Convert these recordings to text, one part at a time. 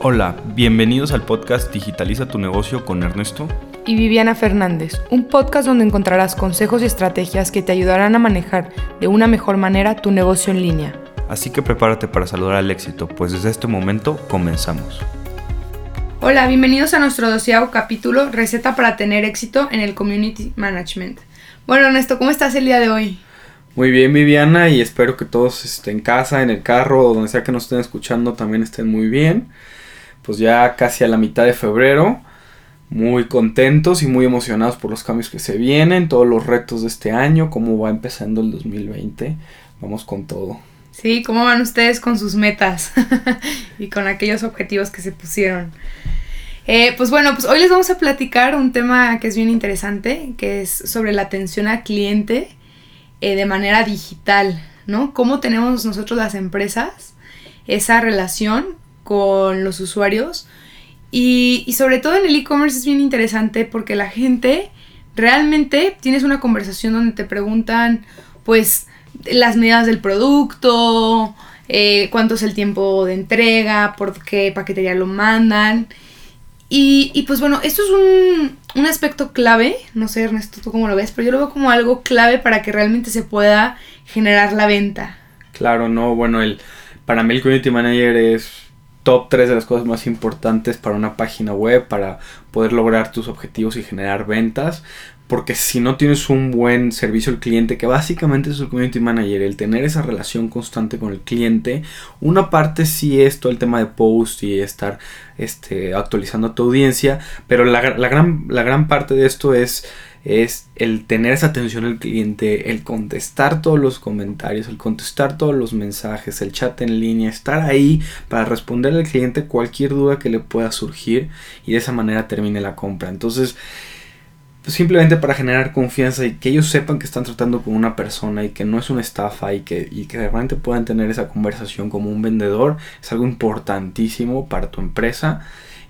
Hola, bienvenidos al podcast Digitaliza tu negocio con Ernesto y Viviana Fernández, un podcast donde encontrarás consejos y estrategias que te ayudarán a manejar de una mejor manera tu negocio en línea. Así que prepárate para saludar al éxito, pues desde este momento comenzamos. Hola, bienvenidos a nuestro doceavo capítulo, Receta para tener éxito en el Community Management. Bueno, Ernesto, ¿cómo estás el día de hoy? Muy bien, Viviana, y espero que todos estén en casa, en el carro o donde sea que nos estén escuchando también estén muy bien pues ya casi a la mitad de febrero. Muy contentos y muy emocionados por los cambios que se vienen, todos los retos de este año, cómo va empezando el 2020. Vamos con todo. Sí, ¿cómo van ustedes con sus metas y con aquellos objetivos que se pusieron? Eh, pues bueno, pues hoy les vamos a platicar un tema que es bien interesante, que es sobre la atención al cliente eh, de manera digital, ¿no? Cómo tenemos nosotros las empresas esa relación con los usuarios. Y, sobre todo en el e-commerce es bien interesante porque la gente realmente tienes una conversación donde te preguntan pues las medidas del producto, eh, cuánto es el tiempo de entrega, por qué paquetería lo mandan. Y, pues bueno, esto es un, un, aspecto clave, no sé Ernesto, tú cómo lo ves, pero yo lo veo como algo clave para que realmente se pueda generar la venta. Claro, no, bueno, el, para mí el Community Manager es top 3 de las cosas más importantes para una página web, para poder lograr tus objetivos y generar ventas. Porque si no tienes un buen servicio al cliente, que básicamente es el community manager, el tener esa relación constante con el cliente, una parte sí es todo el tema de post y estar este, actualizando a tu audiencia, pero la, gran, la gran parte de esto es es el tener esa atención al cliente, el contestar todos los comentarios, el contestar todos los mensajes, el chat en línea, estar ahí para responder al cliente cualquier duda que le pueda surgir y de esa manera termine la compra. Entonces, pues simplemente para generar confianza y que ellos sepan que están tratando con una persona y que no es una estafa y que, y que realmente puedan tener esa conversación como un vendedor es algo importantísimo para tu empresa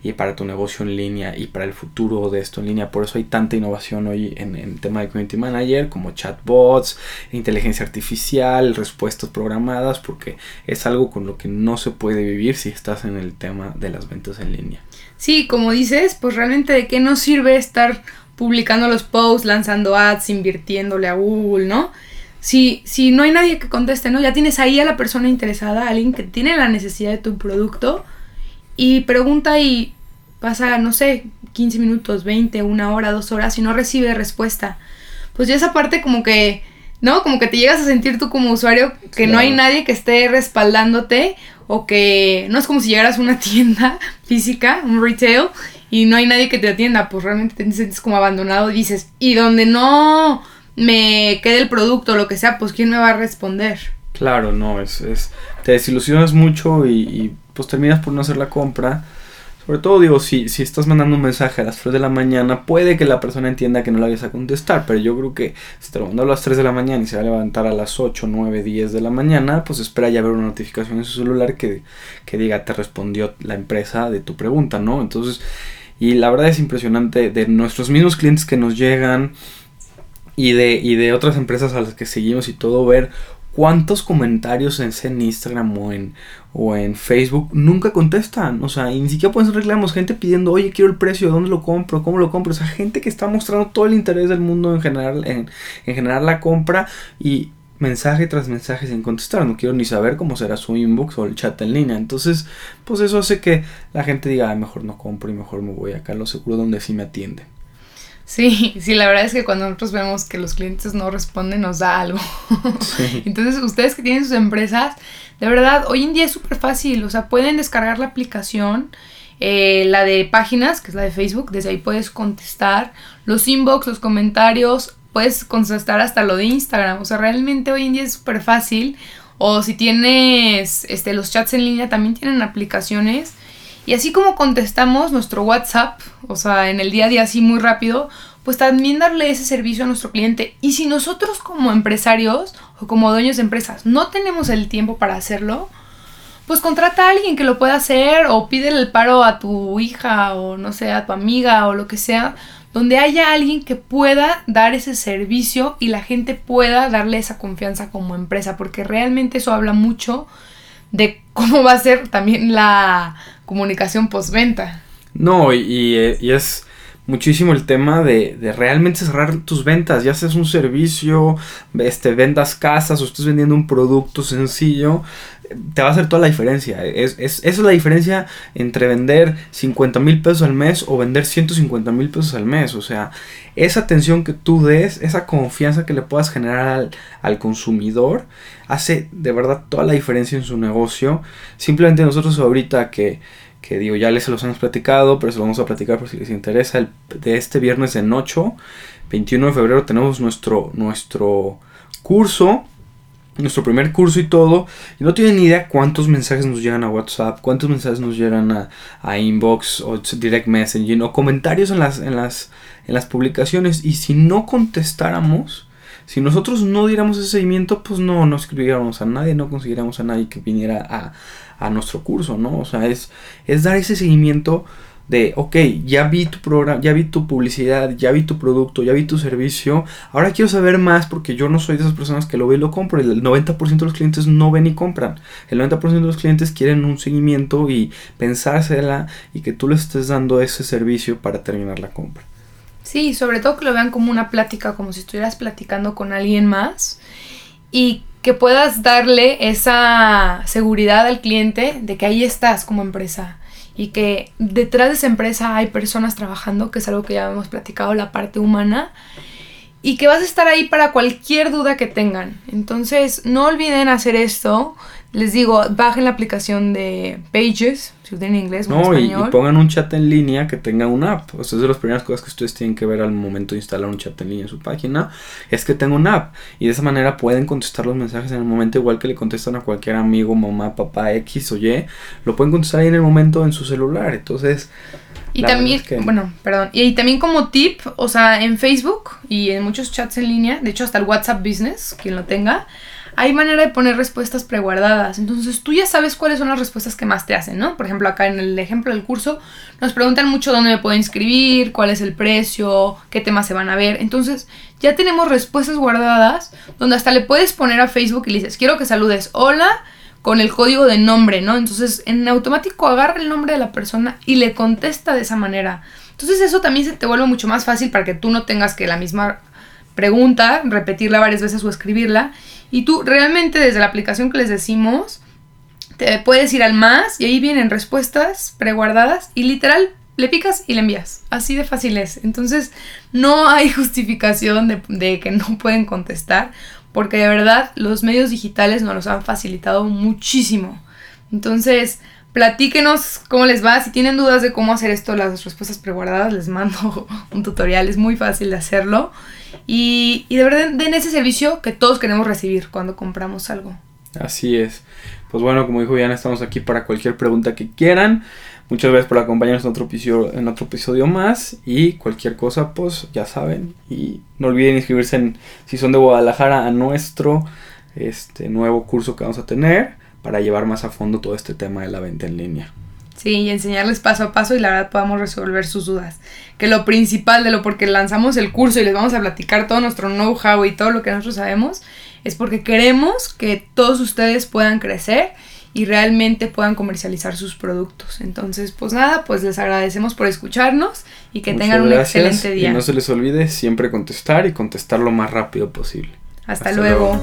y para tu negocio en línea y para el futuro de esto en línea. Por eso hay tanta innovación hoy en, el tema de Community Manager como chatbots, inteligencia artificial, respuestas programadas, porque es algo con lo que no se puede vivir si estás en el tema de las ventas en línea. Sí, como dices, pues realmente de qué nos sirve estar publicando los posts, lanzando ads, invirtiéndole a Google, ¿no? Si, si no hay nadie que conteste, ¿no? Ya tienes ahí a la persona interesada, alguien que tiene la necesidad de tu producto y pregunta y pasa, no sé, 15 minutos, 20, una hora, dos horas y no recibe respuesta. Pues ya esa parte como que, ¿no? Como que te llegas a sentir tú como usuario que no hay nadie que esté respaldándote o que no es como si llegaras a una tienda física, un retail, y no hay nadie que te atienda, pues realmente te sientes como abandonado y dices, y donde no me quede el producto o lo que sea, pues ¿quién me va a responder? Claro, no, es, es te desilusionas mucho y pues terminas por no hacer la compra. Sobre todo digo, si, si estás mandando un mensaje a las 3 de la mañana, puede que la persona entienda que no la vayas a contestar, pero yo creo que si te lo mando a las 3 de la mañana y se va a levantar a las 8, 9, 10 de la mañana, pues espera ya ver una notificación en su celular que, que diga te respondió la empresa de tu pregunta, ¿no? Entonces, y la verdad es impresionante de nuestros mismos clientes que nos llegan y de, y de otras empresas a las que seguimos y todo, ver cuántos comentarios en, Instagram o en, o en Facebook nunca contestan. O sea, ni siquiera pueden reclamos. Gente pidiendo, oye, quiero el precio, ¿dónde lo compro? ¿Cómo lo compro? O sea, gente que está mostrando todo el interés del mundo en generar, en, generar la compra y mensaje tras mensaje sin contestar. No quiero ni saber cómo será su inbox o el chat en línea. Entonces, pues eso hace que la gente diga, mejor no compro y mejor me voy acá a lo seguro donde sí me atienden. Sí, sí, la verdad es que cuando nosotros vemos que los clientes no responden nos da algo. Entonces, ustedes que tienen sus empresas, de verdad, hoy en día es súper fácil, o sea, pueden descargar la aplicación, eh, la de páginas, que es la de Facebook, desde ahí puedes contestar los inbox, los comentarios, puedes contestar hasta lo de Instagram, o sea, realmente hoy en día es súper fácil. O si tienes este, los chats en línea, también tienen aplicaciones y así como contestamos nuestro WhatsApp, o sea, en el día a día así muy rápido, pues también darle ese servicio a nuestro cliente. Y si nosotros como empresarios o como dueños de empresas no tenemos el tiempo para hacerlo, pues contrata a alguien que lo pueda hacer o pide el paro a tu hija o no sé, a tu amiga o lo que sea, donde haya alguien que pueda dar ese servicio y la gente pueda darle esa confianza como empresa, porque realmente eso habla mucho de cómo va a ser también la comunicación postventa. No, y, y es muchísimo el tema de, de, realmente cerrar tus ventas, ya seas un servicio, este, vendas casas o estés vendiendo un producto sencillo, te va a hacer toda la diferencia. Es, es, esa es la diferencia entre vender 50 mil pesos al mes o vender 150 mil pesos al mes. O sea, esa atención que tú des, esa confianza que le puedas generar al, al consumidor, hace de verdad toda la diferencia en su negocio. Simplemente nosotros ahorita que que digo, ya les los hemos platicado, pero se lo vamos a platicar por si les interesa. El, de este viernes en 8, 21 de febrero, tenemos nuestro, nuestro curso, nuestro primer curso y todo. Y no tienen ni idea cuántos mensajes nos llegan a WhatsApp, cuántos mensajes nos llegan a, a inbox o direct messaging o comentarios en las, en, las, en las publicaciones. Y si no contestáramos, si nosotros no diéramos ese seguimiento, pues no, no escribiéramos a nadie, no consiguiéramos a nadie que viniera a a nuestro curso, ¿no? O sea, es, es dar ese seguimiento de, ok, ya vi tu programa, ya vi tu publicidad, ya vi tu producto, ya vi tu servicio, ahora quiero saber más porque yo no soy de esas personas que lo ve y lo compro, el 90% de los clientes no ven y compran, el 90% de los clientes quieren un seguimiento y pensársela y que tú le estés dando ese servicio para terminar la compra. Sí, sobre todo que lo vean como una plática, como si estuvieras platicando con alguien más y que puedas darle esa seguridad al cliente de que ahí estás como empresa y que detrás de esa empresa hay personas trabajando, que es algo que ya hemos platicado, la parte humana, y que vas a estar ahí para cualquier duda que tengan. Entonces, no olviden hacer esto. Les digo, bajen la aplicación de Pages, si en inglés o en español. Y, y, pongan un chat en línea que tenga una app. O sea, es de las primeras cosas que ustedes tienen que ver al momento de instalar un chat en línea en su página. Es que tenga una app. Y de esa manera pueden contestar los mensajes en el momento, igual que le contestan a cualquier amigo, mamá, papá, X o Y. Lo pueden contestar ahí en el momento en su celular. Entonces. Y también, bueno, perdón, y, y, también como tip, o sea, en Facebook y en muchos chats en línea, de hecho hasta el WhatsApp Business, quien lo tenga, hay manera de poner respuestas preguardadas. Entonces tú ya sabes cuáles son las respuestas que más te hacen, ¿no? Por ejemplo, acá en el ejemplo del curso nos preguntan mucho dónde me puedo inscribir, cuál es el precio, qué temas se van a ver. Entonces ya tenemos respuestas guardadas donde hasta le puedes poner a Facebook y le dices, quiero que saludes hola con el código de nombre, ¿no? Entonces en automático agarra el nombre de la persona y le contesta de esa manera. Entonces eso también se te vuelve mucho más fácil para que tú no tengas que la misma pregunta, repetirla varias veces o escribirla y tú realmente desde la aplicación que les decimos, te puedes ir al más y ahí vienen respuestas preguardadas y literal le picas y le envías. Así de fácil es. Entonces no hay justificación de, que no pueden contestar porque de verdad los medios digitales nos los han facilitado muchísimo. Entonces platíquenos cómo les va. Si tienen dudas de cómo hacer esto, las respuestas preguardadas, les mando un tutorial. Es muy fácil de hacerlo. Y, de verdad den ese servicio que todos queremos recibir cuando compramos algo. Así es. Pues bueno, como dijo Diana, estamos aquí para cualquier pregunta que quieran. Muchas gracias por acompañarnos en otro episodio, en otro episodio más. Y cualquier cosa, pues ya saben. Y no olviden inscribirse en, si son de Guadalajara, a nuestro este, nuevo curso que vamos a tener para llevar más a fondo todo este tema de la venta en línea. Sí, y enseñarles paso a paso y la verdad podamos resolver sus dudas. Que lo principal de lo porque lanzamos el curso y les vamos a platicar todo nuestro know-how y todo lo que nosotros sabemos, es porque queremos que todos ustedes puedan crecer y realmente puedan comercializar sus productos. Entonces, pues nada, pues les agradecemos por escucharnos y que tengan un excelente día. Y no se les olvide siempre contestar y contestar lo más rápido posible. Hasta, luego.